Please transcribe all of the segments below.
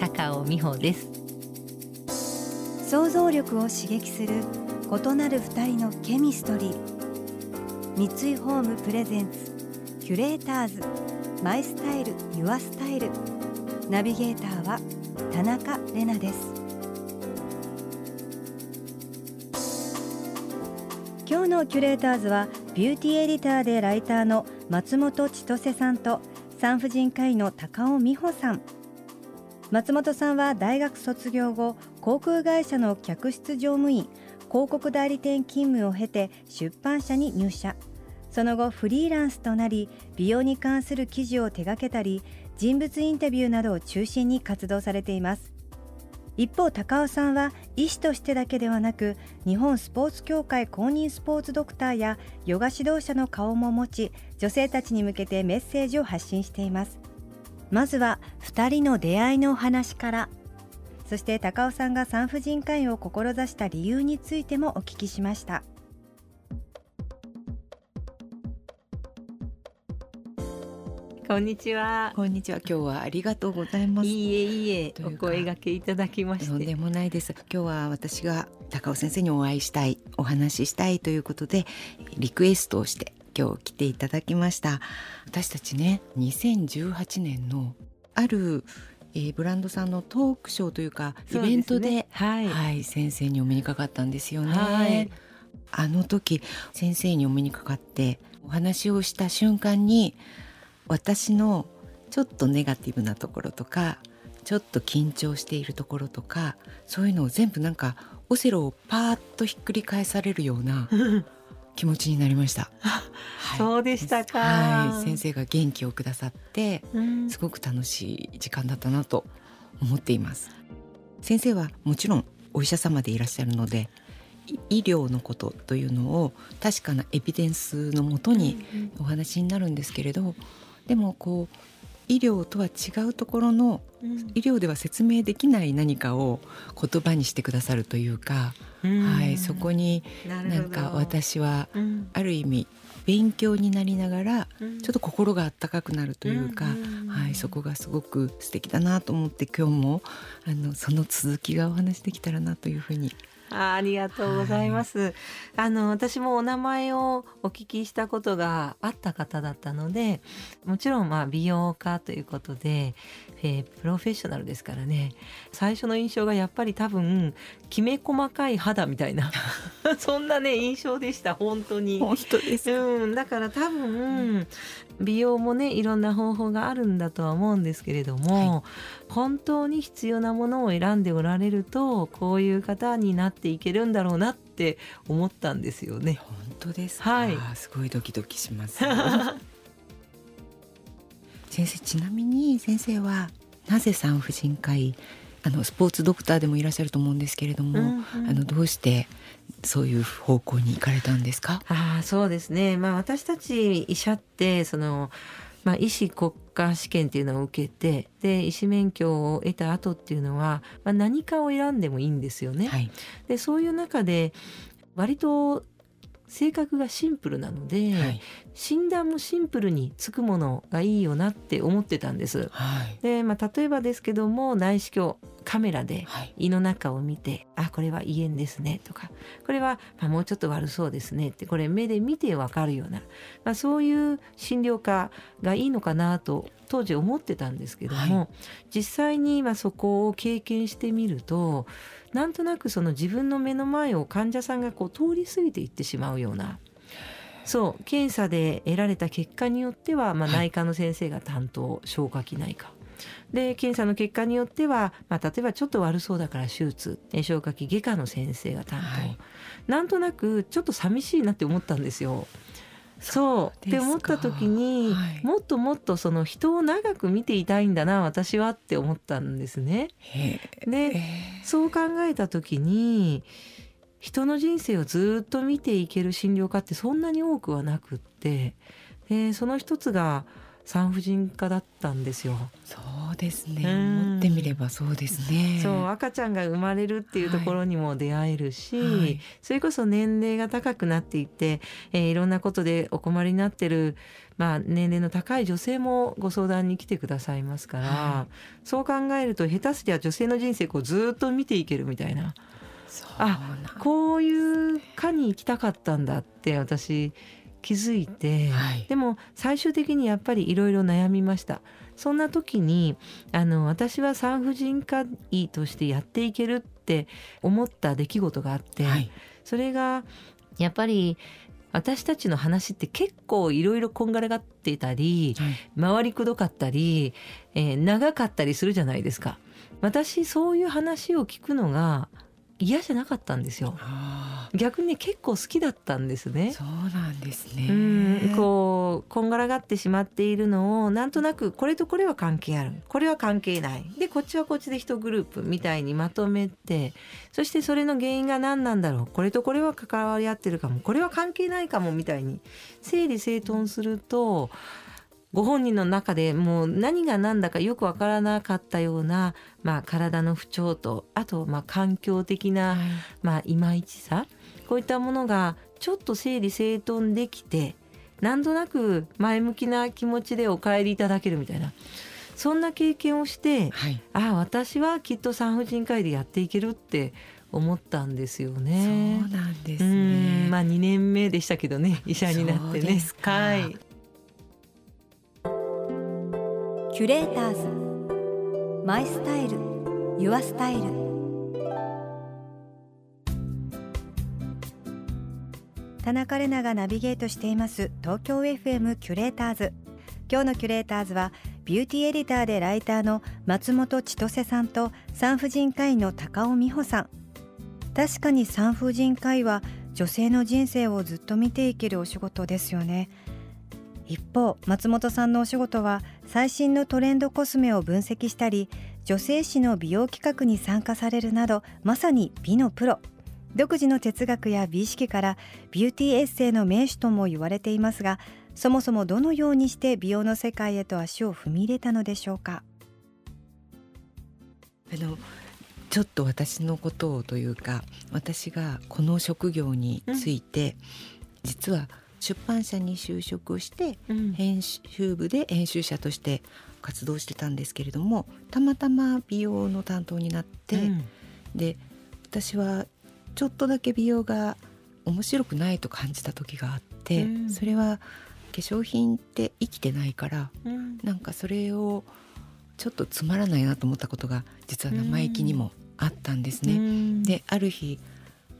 高尾美穂です。想像力を刺激する異なる二人のケミストリー。三井ホームプレゼンツキュレーターズ。マイスタイルユアスタイル。ナビゲーターは田中れなです。今日のキュレーターズはビューティーエディターでライターの松本千歳さんと産婦人科医の高尾美穂さん。松本さんは大学卒業後航空会社の客室乗務員広告代理店勤務を経て出版社に入社。その後フリーランスとなり美容に関する記事を手掛けたり人物インタビューなどを中心に活動されています。一方高尾さんは医師としてだけではなく日本スポーツ協会公認スポーツドクターやヨガ指導者の顔も持ち女性たちに向けてメッセージを発信しています。まずは2人の出会いのお話から。そして高尾さんが産婦人科医を志した理由についてもお聞きしました。こんにちは。こんにちは。今日はありがとうございます。いいえいいえ。お声掛けいただきまして。とんでもないです。今日は私が高尾先生にお会いしたいお話ししたいということでリクエストをして今日来ていただきました。私たちね2018年のある、えーブランドさんのトークショーというかイベントでねはい、はい、先生にお目にかかったんですよね。はい。あの時先生にお目にかかってお話をした瞬間に私のちょっとネガティブなところとかちょっと緊張しているところとかそういうのを全部なんかオセロをパーッとひっくり返されるような 気持ちになりました。はいそうでしたか。はい、先生が元気をくださってうん。すごく楽しい時間だったなと思っています。先生はもちろんお医者様でいらっしゃるのでい医療のことというのを確かなエビデンスのもとにお話になるんですけれどでもこう医療とは違うところのうん。医療では説明できない何かを言葉にしてくださるというか、はい、そこになんか私はうん。ある意味勉強になりながらうん。ちょっと心が温かくなるというか、うん。はい、そこがすごく素敵だなと思って今日もあのその続きがお話できたらなというふうにあありがとうございます、あの私もお名前をお聞きしたことがあった方だったのでもちろんまあ美容家ということで、えープロフェッショナルですからね。最初の印象がやっぱり多分きめ細かい肌みたいな。そんなね印象でした本当に。本当ですうん、だから多分美容もねいろんな方法があるんだとは思うんですけれども、本当に必要なものを選んでおられるとこういう方になっていけるんだろうなって思ったんですよね。本当ですか、はい。すごいドキドキします 先生ちなみに先生はなぜ産婦人科医あのスポーツドクターでもいらっしゃると思うんですけれども、うんうん。あのどうしてそういう方向に行かれたんですか？ああそうですね、まあ、私たち医者ってその、まあ、医師国家試験っていうのを受けてで医師免許を得た後っていうのは、まあ、何かを選んでもいいんですよね。はい。でそういう中で割と性格がシンプルなので、はい。診断もシンプルにつくものがいいよなって思ってたんです。はい。で、まあ、例えばですけども内視鏡カメラではい。胃の中を見て「あこれは胃炎ですね」とか「これは、まあ、もうちょっと悪そうですね」ってこれ目で見てわかるような、まあ、そういう診療科がいいのかなと当時思ってたんですけども、は実際にまあそこを経験してみるとなんとなくその自分の目の前を患者さんがこう通り過ぎていってしまうような。そう検査で得られた結果によっては、まあ、はい。内科の先生が担当消化器内科で検査の結果によっては、まあ、例えばちょっと悪そうだから手術え消化器外科の先生が担当、はい。なんとなくちょっと寂しいなって思ったんですよ。そう。って思った時に、はい、もっともっとその人を長く見ていたいんだな私はって思ったんですね。でそう考えた時に人の人生をずっと見ていける診療科ってそんなに多くはなくってでその一つが産婦人科だったんですよ。そうですね。思ってみればそうですね。そう赤ちゃんが生まれるっていうところにも出会えるし、はいはい、それこそ年齢が高くなっていって、えー、いろんなことでお困りになってるまあ年齢の高い女性もご相談に来てくださいますから、はい、そう考えると下手すりゃ女性の人生こうずっと見ていけるみたいな。あこういう科に行きたかったんだって私気づいて、はい、でも最終的にやっぱりいろいろ悩みました。そんな時にあの私は産婦人科医としてやっていけるって思った出来事があって、はい、それがやっぱり私たちの話って結構いろいろこんがらがってたり、はい、回りくどかったり、えー、長かったりするじゃないですか。私そういう話を聞くのが嫌じゃなかったんですよ。逆にね結構好きだったんですね。そうなんですね。うんこうこんがらがってしまっているのをなんとなくこれとこれは関係あるこれは関係ないでこっちはこっちで一グループみたいにまとめてそしてそれの原因が何なんだろうこれとこれは関わり合ってるかもこれは関係ないかもみたいに整理整頓するとご本人の中でもう何が何だかよくわからなかったような、まあ、体の不調とあとまあ環境的な、まあ、いまいちさこういったものがちょっと整理整頓できてなんとなく前向きな気持ちでお帰りいただけるみたいなそんな経験をして、はい、ああ私はきっと産婦人科医でやっていけるって思ったんですよね。そうなんですね。まあ2年目でしたけどね医者になってね。はい。キュレーターズ。 My style。 Your style。田中れながナビゲートしています。東京 FM キュレーターズ。今日のキュレーターズはビューティーエディターでライターの松本千登世さんと産婦人科医の高尾美穂さん。確かに産婦人科医は女性の人生をずっと見ていけるお仕事ですよね。一方松本さんのお仕事は最新のトレンドコスメを分析したり女性誌の美容企画に参加されるなどまさに美のプロ。独自の哲学や美意識からビューティーエッセイの名手とも言われていますがそもそもどのようにして美容の世界へと足を踏み入れたのでしょうか？あのちょっと私のことをというか私がこの職業について、うん、実は出版社に就職して、うん、編集部で編集者として活動してたんですけれどもたまたま美容の担当になって、うん、で私はちょっとだけ美容が面白くないと感じた時があって、うん、それは化粧品って生きてないから、うん、なんかそれをちょっとつまらないなと思ったことが実は生意気にもあったんですね。である日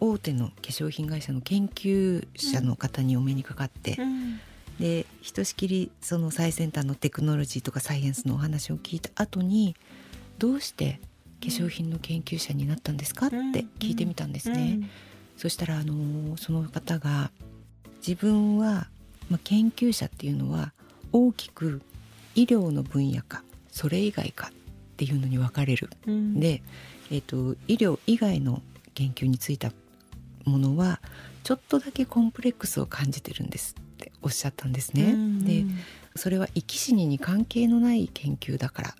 大手の化粧品会社の研究者の方にお目にかかって、うん、でひとしきりその最先端のテクノロジーとかサイエンスのお話を聞いた後にどうして化粧品の研究者になったんですか？って聞いてみたんですね。うん。うん、そしたらあのその方が自分は、まあ、研究者っていうのは大きく医療の分野かそれ以外かっていうのに分かれる、うん、で、えーと医療以外の研究についたものはちょっとだけコンプレックスを感じてるんですっておっしゃったんですね。でそれは生き死にに関係のない研究だからっ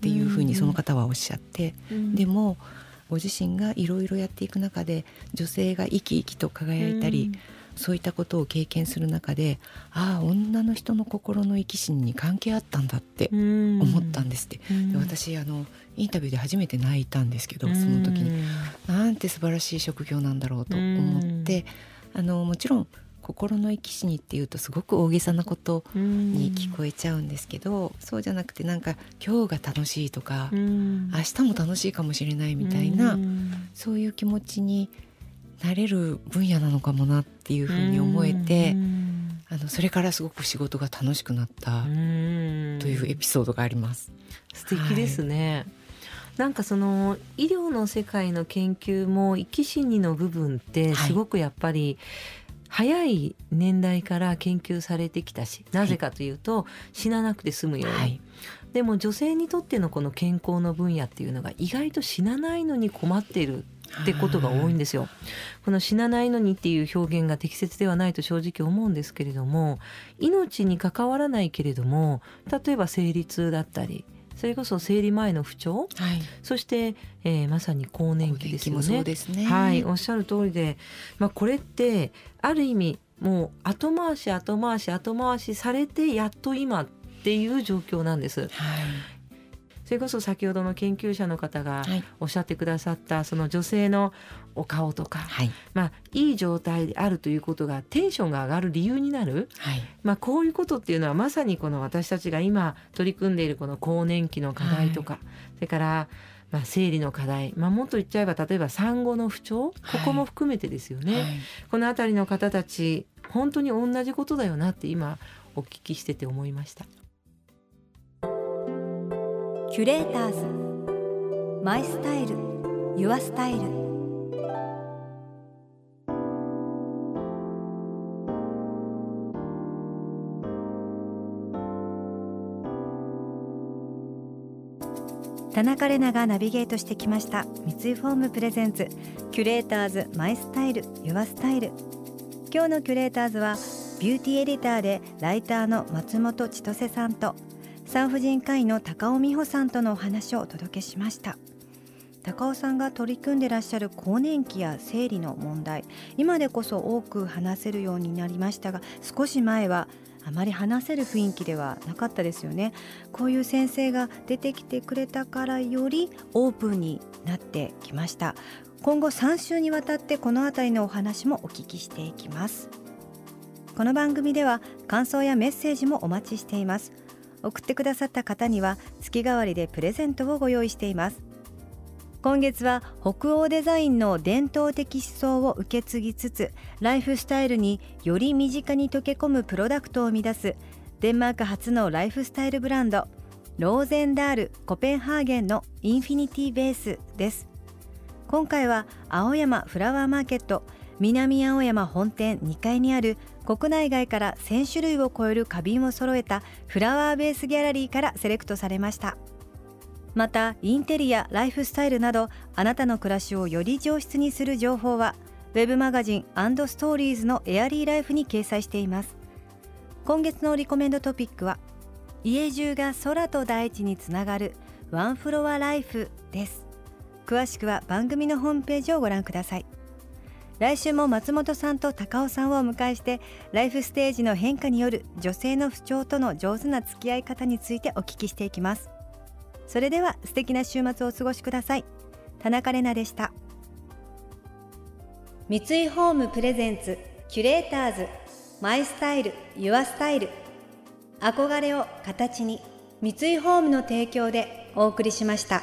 ていうふうにその方はおっしゃって、でもご自身がいろいろやっていく中で女性が生き生きと輝いたり、そういったことを経験する中でああ女の人の心の生き死にに関係あったんだって思ったんですって。で私あのインタビューで初めて泣いたんですけどその時に。なんて素晴らしい職業なんだろうと思ってあのもちろん心の生き死にっていうとすごく大げさなことに聞こえちゃうんですけどそうじゃなくてなんか今日が楽しいとか明日も楽しいかもしれないみたいなそういう気持ちになれる分野なのかもなっていうふうに思えてあのそれからすごく仕事が楽しくなったというエピソードがあります。素敵ですね、はい。なんかその医療の世界の研究も生き死にの部分ってすごくやっぱり早い年代から研究されてきたしなぜかというと、死ななくて済むように、はいでも女性にとってのこの健康の分野っていうのが意外と死なないのに困っているってことが多いんですよ。この死なないのにっていう表現が適切ではないと正直思うんですけれども命に関わらないけれども例えば生理痛だったりそれこそ生理前の不調はいそして、えーまさに更年期ですよもそうね。ですね。はい、おっしゃる通りで、まあ、これってある意味もう後回し後回し後回しされてやっと今っていう状況なんです。はい。それこそ先ほどの研究者の方がはい。おっしゃってくださったその女性のお顔とか、はい。まあ、いい状態であるということがテンションが上がる理由になる、はい。まあ、こういうことっていうのはまさにこの私たちが今取り組んでいるこの更年期の課題とか、それからまあ生理の課題、まあ、もっと言っちゃえば例えば産後の不調？ここも含めてですよね。はい。この辺りの方たち本当に同じことだよなって今お聞きしてて思いました。キュレーターズ。マイスタイル。ユアスタイル。田中れながナビゲートしてきました。三井ホーム presents。キュレーターズ。 My style。 Your style。今日のキュレーターズはビューティーエディターでライターの松本千登世さんと産婦人科医の高尾美穂さんとのお話をお届けしました高尾さんが取り組んでらっしゃる更年期や生理の問題今でこそ多く話せるようになりましたが少し前はあまり話せる雰囲気ではなかったですよねこういう先生が出てきてくれたからよりオープンになってきました今後3週にわたってこのあたりのお話もお聞きしていきますこの番組では感想やメッセージもお待ちしています送ってくださった方には月替わりでプレゼントをご用意しています。今月は北欧デザインの伝統的思想を受け継ぎつつライフスタイルにより身近に溶け込むプロダクトを生み出すデンマーク初のライフスタイルブランドローゼンダールコペンハーゲンのインフィニティベースです。今回は青山フラワーマーケット南青山本店2階にある国内外から1000種類を超える花瓶を揃えたフラワーベースギャラリーからセレクトされました。またインテリアライフスタイルなどあなたの暮らしをより上質にする情報はウェブマガジンストーリーズのエアリーライフに掲載しています。今月のリコメンドトピックは家中が空と大地につながるワンフロアライフです。詳しくは番組のホームページをご覧ください。来週も松本さんと高尾さんをお迎えしてライフステージの変化による女性の不調との上手な付き合い方についてお聞きしていきます。それでは素敵な週末をお過ごしください。田中れなでした。三井ホームプレゼンツキュレーターズマイスタイルユアスタイル。憧れを形に三井ホームの提供でお送りしました。